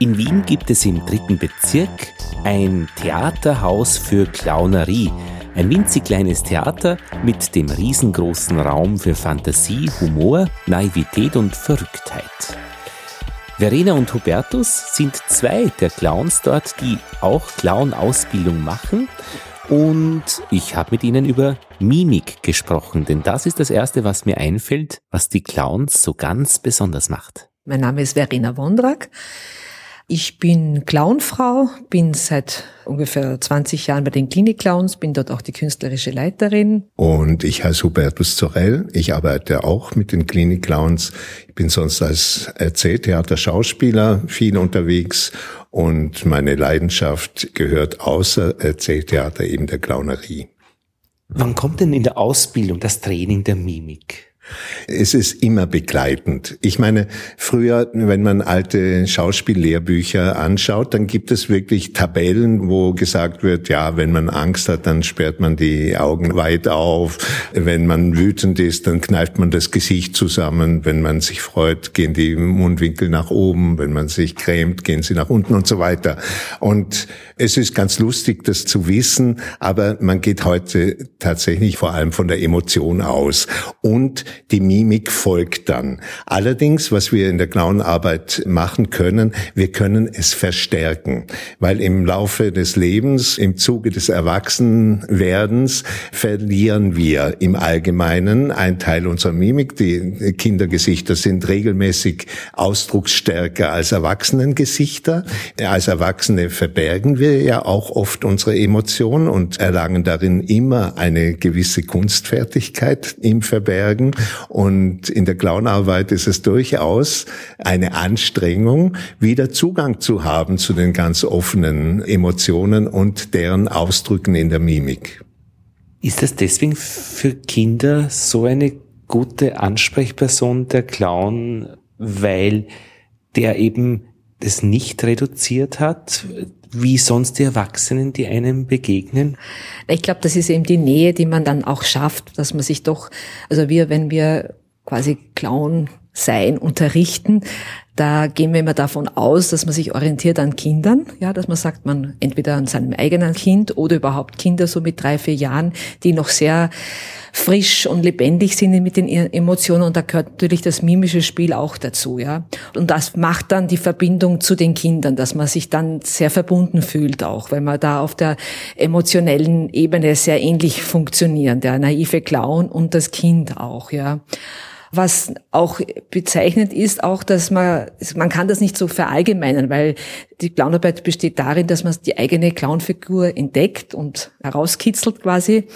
In Wien gibt es im dritten Bezirk ein Theaterhaus für Clownerie. Ein winzig kleines Theater mit dem riesengroßen Raum für Fantasie, Humor, Naivität und Verrücktheit. Verena und Hubertus sind zwei der Clowns dort, die auch Clown-Ausbildung machen. Und ich habe mit ihnen über Mimik gesprochen, denn das ist das Erste, was mir einfällt, was die Clowns so ganz besonders macht. Mein Name ist Verena Wondrak. Ich bin Clownfrau, bin seit ungefähr 20 Jahren bei den Klinik-Clowns, bin dort auch die künstlerische Leiterin. Und ich heiße Hubertus Zorell. Ich arbeite auch mit den Klinik-Clowns. Ich bin sonst als Erzähltheater-Schauspieler viel unterwegs und meine Leidenschaft gehört außer Erzähltheater eben der Clownerie. Wann kommt denn in der Ausbildung das Training der Mimik? Es ist immer begleitend. Ich meine, früher, wenn man alte Schauspiellehrbücher anschaut, dann gibt es wirklich Tabellen, wo gesagt wird, ja, wenn man Angst hat, dann sperrt man die Augen weit auf. Wenn man wütend ist, dann kneift man das Gesicht zusammen. Wenn man sich freut, gehen die Mundwinkel nach oben. Wenn man sich grämt, gehen sie nach unten und so weiter. Und es ist ganz lustig, das zu wissen, aber man geht heute tatsächlich vor allem von der Emotion aus. Und die Mimik folgt dann. Allerdings, was wir in der Clownarbeit machen können, wir können es verstärken, weil im Laufe des Lebens, im Zuge des Erwachsenwerdens, verlieren wir im Allgemeinen einen Teil unserer Mimik. Die Kindergesichter sind regelmäßig ausdrucksstärker als Erwachsenengesichter. Als Erwachsene verbergen wir ja auch oft unsere Emotionen und erlangen darin immer eine gewisse Kunstfertigkeit im Verbergen. Und in der Clownarbeit ist es durchaus eine Anstrengung, wieder Zugang zu haben zu den ganz offenen Emotionen und deren Ausdrücken in der Mimik. Ist das deswegen für Kinder so eine gute Ansprechperson, der Clown, weil der eben das nicht reduziert hat, wie sonst die Erwachsenen, die einem begegnen? Ich glaube, das ist eben die Nähe, die man dann auch schafft, dass man sich doch, also wir, wenn wir quasi Clown sein, unterrichten, da gehen wir immer davon aus, dass man sich orientiert an Kindern, ja, dass man sagt, man entweder an seinem eigenen Kind oder überhaupt Kinder so mit drei, vier Jahren, die noch sehr frisch und lebendig sind mit den Emotionen und da gehört natürlich das mimische Spiel auch dazu, ja. Und das macht dann die Verbindung zu den Kindern, dass man sich dann sehr verbunden fühlt auch, weil man da auf der emotionellen Ebene sehr ähnlich funktionieren, der naive Clown und das Kind auch, ja. Was auch bezeichnend ist, auch, dass man, man kann das nicht so verallgemeinern, weil die Clownarbeit besteht darin, dass man die eigene Clownfigur entdeckt und herauskitzelt quasi.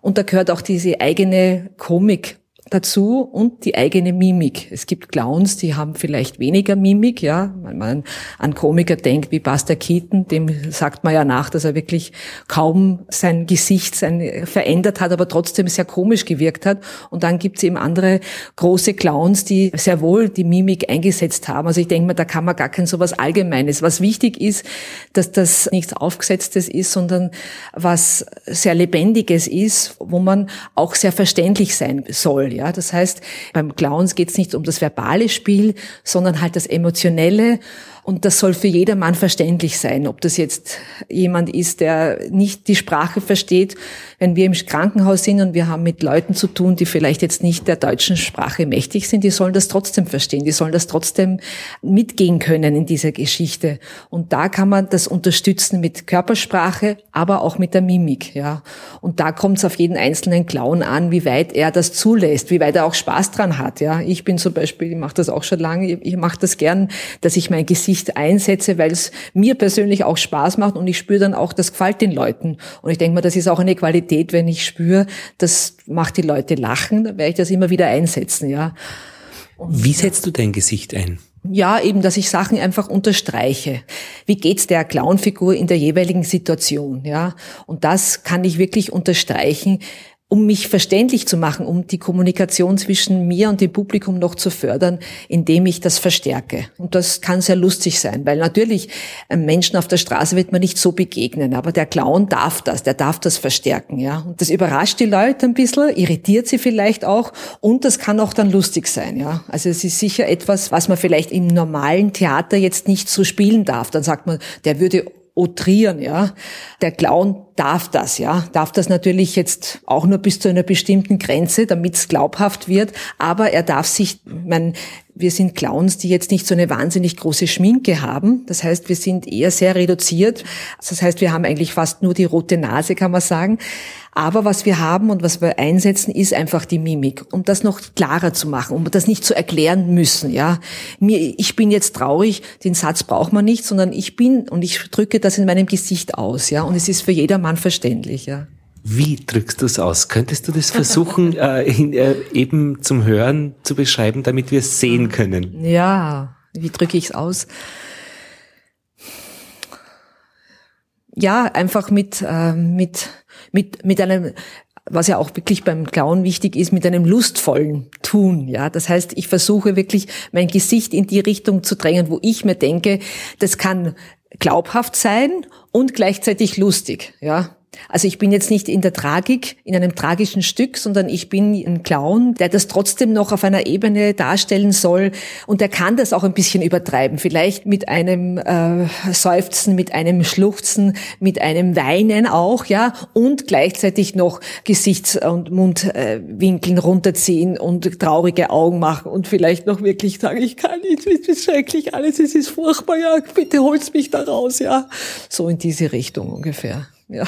Und da gehört auch diese eigene Komik dazu und die eigene Mimik. Es gibt Clowns, die haben vielleicht weniger Mimik, ja. Wenn man an Komiker denkt wie Buster Keaton, dem sagt man ja nach, dass er wirklich kaum sein Gesicht sein, verändert hat, aber trotzdem sehr komisch gewirkt hat. Und dann gibt es eben andere große Clowns, die sehr wohl die Mimik eingesetzt haben. Also ich denke mal, da kann man gar kein so was Allgemeines. Was wichtig ist, dass das nichts Aufgesetztes ist, sondern was sehr Lebendiges ist, wo man auch sehr verständlich sein soll. Das heißt, beim Clowns geht es nicht um das verbale Spiel, sondern halt das emotionelle und das soll für jedermann verständlich sein, ob das jetzt jemand ist, der nicht die Sprache versteht. Wenn wir im Krankenhaus sind und wir haben mit Leuten zu tun, die vielleicht jetzt nicht der deutschen Sprache mächtig sind, die sollen das trotzdem verstehen, die sollen das trotzdem mitgehen können in dieser Geschichte. Und da kann man das unterstützen mit Körpersprache, aber auch mit der Mimik. Ja. Und da kommt es auf jeden einzelnen Clown an, wie weit er das zulässt, wie weit er auch Spaß dran hat. Ja. Ich bin zum Beispiel, ich mache das auch schon lange, ich mache das gern, dass ich mein Gesicht Gesicht einsetze, weil es mir persönlich auch Spaß macht und ich spüre dann auch, das gefällt den Leuten. Und ich denke mal, das ist auch eine Qualität, wenn ich spüre, das macht die Leute lachen, dann werde ich das immer wieder einsetzen, ja. Und Wie setzt du dein Gesicht ein? Ja, eben, dass ich Sachen einfach unterstreiche. Wie geht's der Clownfigur in der jeweiligen Situation, ja? Und das kann ich wirklich unterstreichen, um mich verständlich zu machen, um die Kommunikation zwischen mir und dem Publikum noch zu fördern, indem ich das verstärke. Und das kann sehr lustig sein, weil natürlich einem Menschen auf der Straße wird man nicht so begegnen, aber der Clown darf das, der darf das verstärken, ja. Und das überrascht die Leute ein bisschen, irritiert sie vielleicht auch und das kann auch dann lustig sein, ja. Also es ist sicher etwas, was man vielleicht im normalen Theater jetzt nicht so spielen darf. Dann sagt man, der würde outrieren, ja. Der Clown darf das, ja. Darf das natürlich jetzt auch nur bis zu einer bestimmten Grenze, damit es glaubhaft wird. Aber er darf sich, mein, wir sind Clowns, die jetzt nicht so eine wahnsinnig große Schminke haben. Das heißt, wir sind eher sehr reduziert. Das heißt, wir haben eigentlich fast nur die rote Nase, kann man sagen. Aber was wir haben und was wir einsetzen, ist einfach die Mimik, um das noch klarer zu machen, um das nicht zu erklären müssen, ja. Mir, ich bin jetzt traurig, den Satz braucht man nicht, sondern ich bin und ich drücke das in meinem Gesicht aus, ja. Und es ist für jedermann verständlich, ja. Wie drückst du es aus? Könntest du das versuchen, äh, in, äh, eben zum Hören zu beschreiben, damit wir es sehen können? Ja, wie drücke ich es aus? Ja, einfach mit, äh, mit mit, mit einem, was ja auch wirklich beim Clown wichtig ist, mit einem lustvollen Tun. Ja, das heißt, ich versuche wirklich mein Gesicht in die Richtung zu drängen, wo ich mir denke, das kann glaubhaft sein und gleichzeitig lustig. Ja, also ich bin jetzt nicht in der Tragik, in einem tragischen Stück, sondern ich bin ein Clown, der das trotzdem noch auf einer Ebene darstellen soll. Und der kann das auch ein bisschen übertreiben. Vielleicht mit einem äh, Seufzen, mit einem Schluchzen, mit einem Weinen auch, ja. Und gleichzeitig noch Gesichts- und Mundwinkeln runterziehen und traurige Augen machen und vielleicht noch wirklich sagen, ich kann nicht, es ist schrecklich alles, es ist furchtbar, ja, bitte holst mich da raus, ja. So in diese Richtung ungefähr. Ja.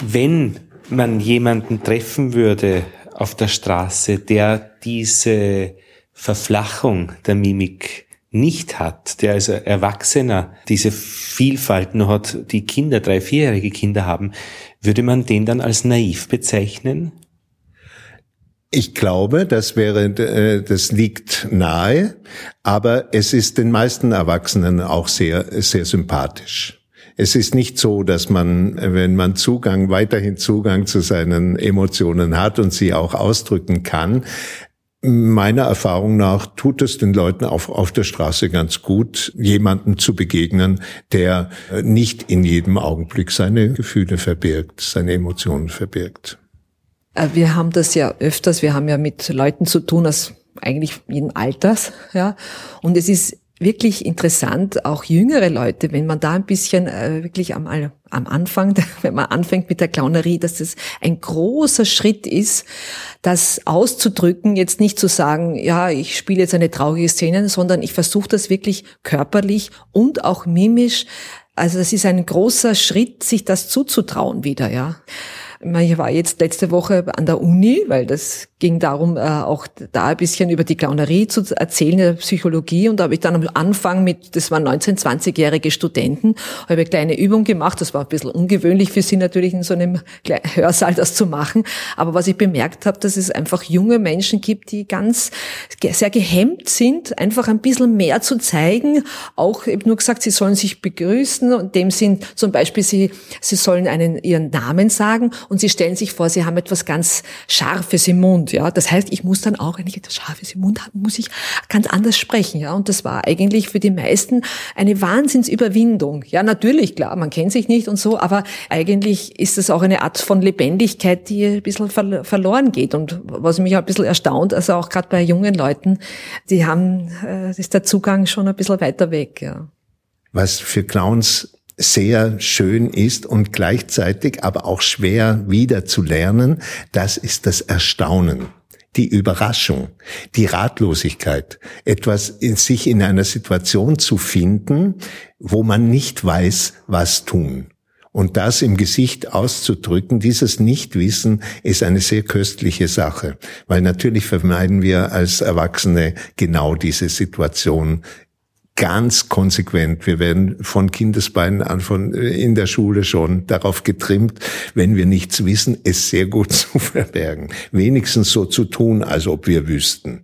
Wenn man jemanden treffen würde auf der Straße, der diese Verflachung der Mimik nicht hat, der also Erwachsener diese Vielfalt nur hat, die Kinder, drei, vierjährige Kinder haben, würde man den dann als naiv bezeichnen? Ich glaube, das wäre, äh, das liegt nahe, aber es ist den meisten Erwachsenen auch sehr, sehr sympathisch. Es ist nicht so, dass man, wenn man Zugang, weiterhin Zugang zu seinen Emotionen hat und sie auch ausdrücken kann, Meiner Erfahrung nach tut es den Leuten auf, auf der Straße ganz gut, jemanden zu begegnen, der nicht in jedem Augenblick seine Gefühle verbirgt, seine Emotionen verbirgt. Äh, wir haben das ja öfters, wir haben ja mit Leuten zu tun aus eigentlich jeden Alters, ja. Und es ist wirklich interessant, auch jüngere Leute, wenn man da ein bisschen äh, wirklich am, am Anfang, wenn man anfängt mit der Clownerie, dass das ein großer Schritt ist, das auszudrücken, jetzt nicht zu sagen, ja, ich spiele jetzt eine traurige Szene, sondern ich versuche das wirklich körperlich und auch mimisch. Also das ist ein großer Schritt, sich das zuzutrauen wieder, ja. Ich war jetzt letzte Woche an der Uni, weil das ging darum, äh, auch da ein bisschen über die Clownerie zu erzählen, der Psychologie. Und da habe ich dann am Anfang mit, das waren 19-, 20-jährige Studenten, habe eine kleine Übung gemacht. Das war ein bisschen ungewöhnlich für sie natürlich in so einem Hörsaal das zu machen. Aber was ich bemerkt habe, dass es einfach junge Menschen gibt, die ganz sehr gehemmt sind, einfach ein bisschen mehr zu zeigen. Auch eben nur gesagt, sie sollen sich begrüßen. Und dem sind zum Beispiel, sie, sie sollen einen, ihren Namen sagen und sie stellen sich vor, sie haben etwas ganz Scharfes im Mund Mund, ja. Das heißt, ich muss dann auch, wenn ich etwas Scharfes im Mund habe, muss ich ganz anders sprechen, ja. Und das war eigentlich für die meisten eine Wahnsinnsüberwindung. Ja, natürlich, klar, man kennt sich nicht und so, aber eigentlich ist es auch eine Art von Lebendigkeit, die ein bisschen verloren geht. Und was mich ein bisschen erstaunt, also auch gerade bei jungen Leuten, die haben, äh, ist der Zugang schon ein bisschen weiter weg, ja. Was für Clowns sehr schön ist und gleichzeitig aber auch schwer wieder zu lernen, das ist das Erstaunen die Überraschung, die Ratlosigkeit, etwas in sich in einer Situation zu finden, wo man nicht weiß, was tun. Und das im Gesicht auszudrücken, dieses Nichtwissen ist eine sehr köstliche Sache, weil natürlich vermeiden wir als Erwachsene genau diese Situation ganz konsequent. Wir werden von Kindesbeinen an, von äh, in der Schule schon darauf getrimmt, wenn wir nichts wissen, es sehr gut zu verbergen. Wenigstens so zu tun, als ob wir wüssten.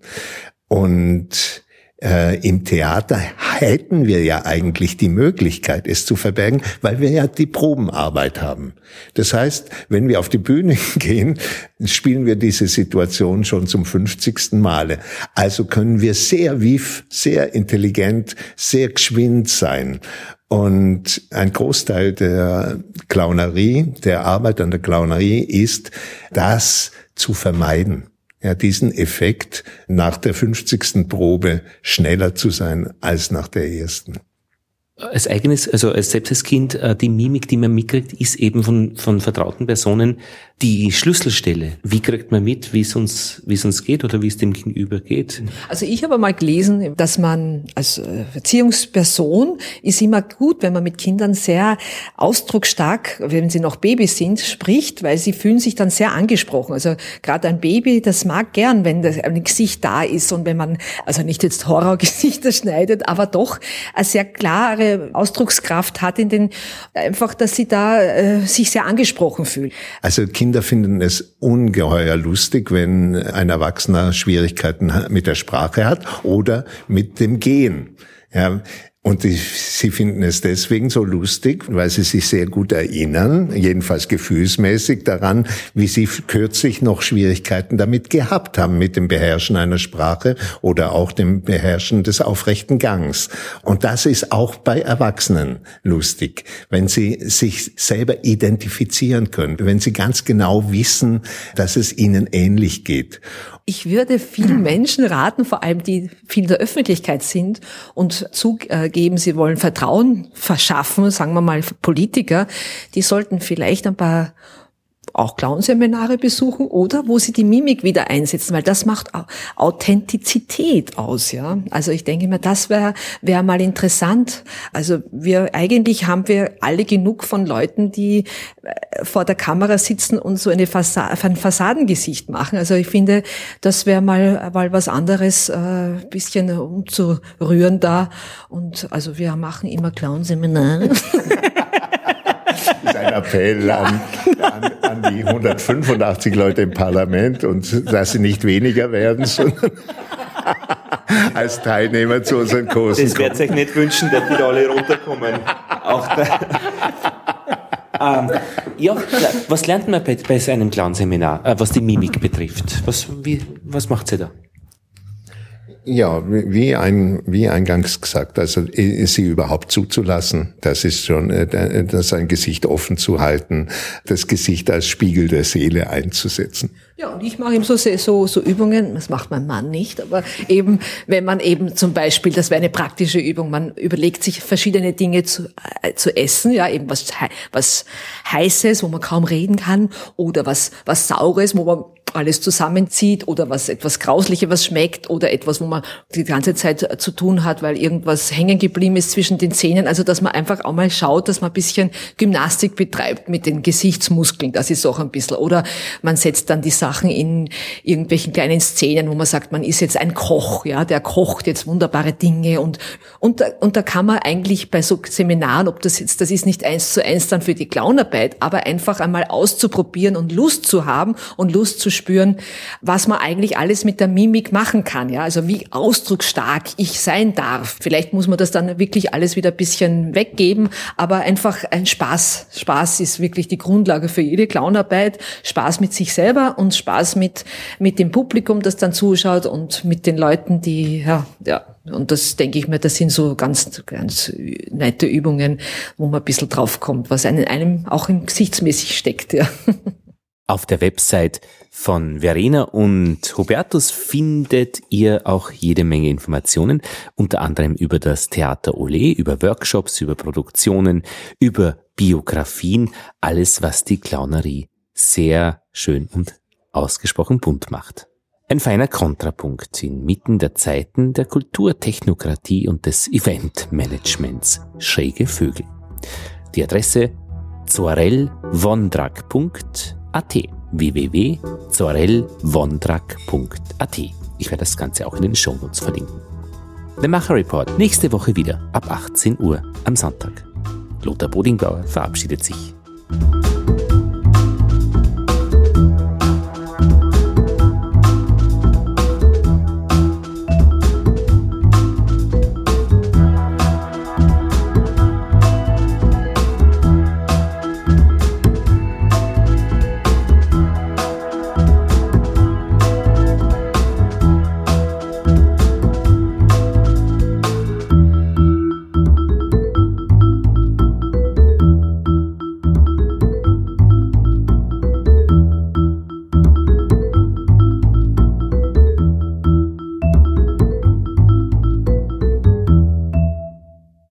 Und Äh, Im Theater hätten wir ja eigentlich die Möglichkeit, es zu verbergen, weil wir ja die Probenarbeit haben. Das heißt, wenn wir auf die Bühne gehen, spielen wir diese Situation schon zum 50. Male. Also können wir sehr vif, sehr intelligent, sehr geschwind sein. Und ein Großteil der Clownerie, der Arbeit an der Clownerie ist, das zu vermeiden ja, diesen Effekt nach der 50. Probe schneller zu sein als nach der ersten als eigenes, also als selbst als Kind, äh, die Mimik, die man mitkriegt, ist eben von, von vertrauten Personen die Schlüsselstelle. Wie kriegt man mit, wie es uns, wie es uns geht oder wie es dem Gegenüber geht? Also ich habe mal gelesen, dass man als äh, Erziehungsperson ist immer gut, wenn man mit Kindern sehr ausdrucksstark, wenn sie noch Babys sind, spricht, weil sie fühlen sich dann sehr angesprochen. Also gerade ein Baby, das mag gern, wenn das ein Gesicht da ist und wenn man, also nicht jetzt Horrorgesichter schneidet, aber doch eine sehr klare Ausdruckskraft hat in den, einfach, dass sie da äh, sich sehr angesprochen fühlen. Also Kinder finden es ungeheuer lustig, wenn ein Erwachsener Schwierigkeiten mit der Sprache hat oder mit dem Gehen. Ja, und die, sie finden es deswegen so lustig, weil sie sich sehr gut erinnern, jedenfalls gefühlsmäßig daran, wie sie kürzlich noch Schwierigkeiten damit gehabt haben, mit dem Beherrschen einer Sprache oder auch dem Beherrschen des aufrechten Gangs. Und das ist auch bei Erwachsenen lustig, wenn sie sich selber identifizieren können, wenn sie ganz genau wissen, dass es ihnen ähnlich geht. Ich würde vielen Menschen raten, vor allem die viel in der Öffentlichkeit sind und zugeben, sie wollen Vertrauen verschaffen, sagen wir mal Politiker, die sollten vielleicht ein paar auch Clownseminare besuchen oder wo sie die Mimik wieder einsetzen, weil das macht Authentizität aus, ja. Also ich denke mir, das wäre wäre mal interessant. Also wir eigentlich haben wir alle genug von Leuten, die äh, vor der Kamera sitzen und so eine Fassa ein Fassadengesicht machen. Also ich finde, das wäre mal mal was anderes, äh, bisschen umzurühren da. Und also wir machen immer Clownseminare. ist ein Appell an, an die 185 Leute im Parlament und dass sie nicht weniger werden, sondern als Teilnehmer zu unseren Kursen. Das werde ich euch nicht wünschen, dass die da alle runterkommen. Auch da. ähm, ja, was lernt man bei, bei so einem Clown-Seminar, äh, was die Mimik betrifft? Was, wie, was macht sie da? Ja, wie, ein, wie eingangs gesagt, also sie überhaupt zuzulassen, das ist schon, äh, das ein Gesicht offen zu halten, das Gesicht als Spiegel der Seele einzusetzen. Ja, und ich mache eben so, so, so Übungen, das macht mein Mann nicht, aber eben, wenn man eben zum Beispiel, das wäre eine praktische Übung, man überlegt sich verschiedene Dinge zu, äh, zu essen, ja, eben was, was Heißes, wo man kaum reden kann, oder was, was Saures, wo man alles zusammenzieht oder was etwas Grausliches was schmeckt oder etwas, wo man die ganze Zeit zu tun hat, weil irgendwas hängen geblieben ist zwischen den Zähnen. Also dass man einfach auch mal schaut, dass man ein bisschen Gymnastik betreibt mit den Gesichtsmuskeln. Das ist auch ein bisschen. Oder man setzt dann die Sachen in irgendwelchen kleinen Szenen, wo man sagt, man ist jetzt ein Koch, ja, der kocht jetzt wunderbare Dinge und und und da kann man eigentlich bei so Seminaren, ob das jetzt, das ist nicht eins zu eins dann für die Clownarbeit, aber einfach einmal auszuprobieren und Lust zu haben und Lust zu spüren, was man eigentlich alles mit der Mimik machen kann. Ja, also wie ausdrucksstark ich sein darf. Vielleicht muss man das dann wirklich alles wieder ein bisschen weggeben, aber einfach ein Spaß. Spaß ist wirklich die Grundlage für jede Clownarbeit. Spaß mit sich selber und Spaß mit, mit dem Publikum, das dann zuschaut und mit den Leuten, die, ja, ja, und das denke ich mir, das sind so ganz, ganz nette Übungen, wo man ein bisschen draufkommt, was einem, auch im Gesichtsmäßig steckt, ja. Auf der Website von Verena und Hubertus findet ihr auch jede Menge Informationen, unter anderem über das Theater Ole, über Workshops, über Produktionen, über Biografien, alles, was die Clownerie sehr schön und ausgesprochen bunt macht. Ein feiner Kontrapunkt inmitten der Zeiten der Kulturtechnokratie und des Eventmanagements. Schräge Vögel. Die Adresse zoarellwondrak.at www.zorellwondrak.at Ich werde das Ganze auch in den Shownotes verlinken. The Macher Report nächste Woche wieder ab 18 Uhr am Sonntag. Lothar Bodingbauer verabschiedet sich.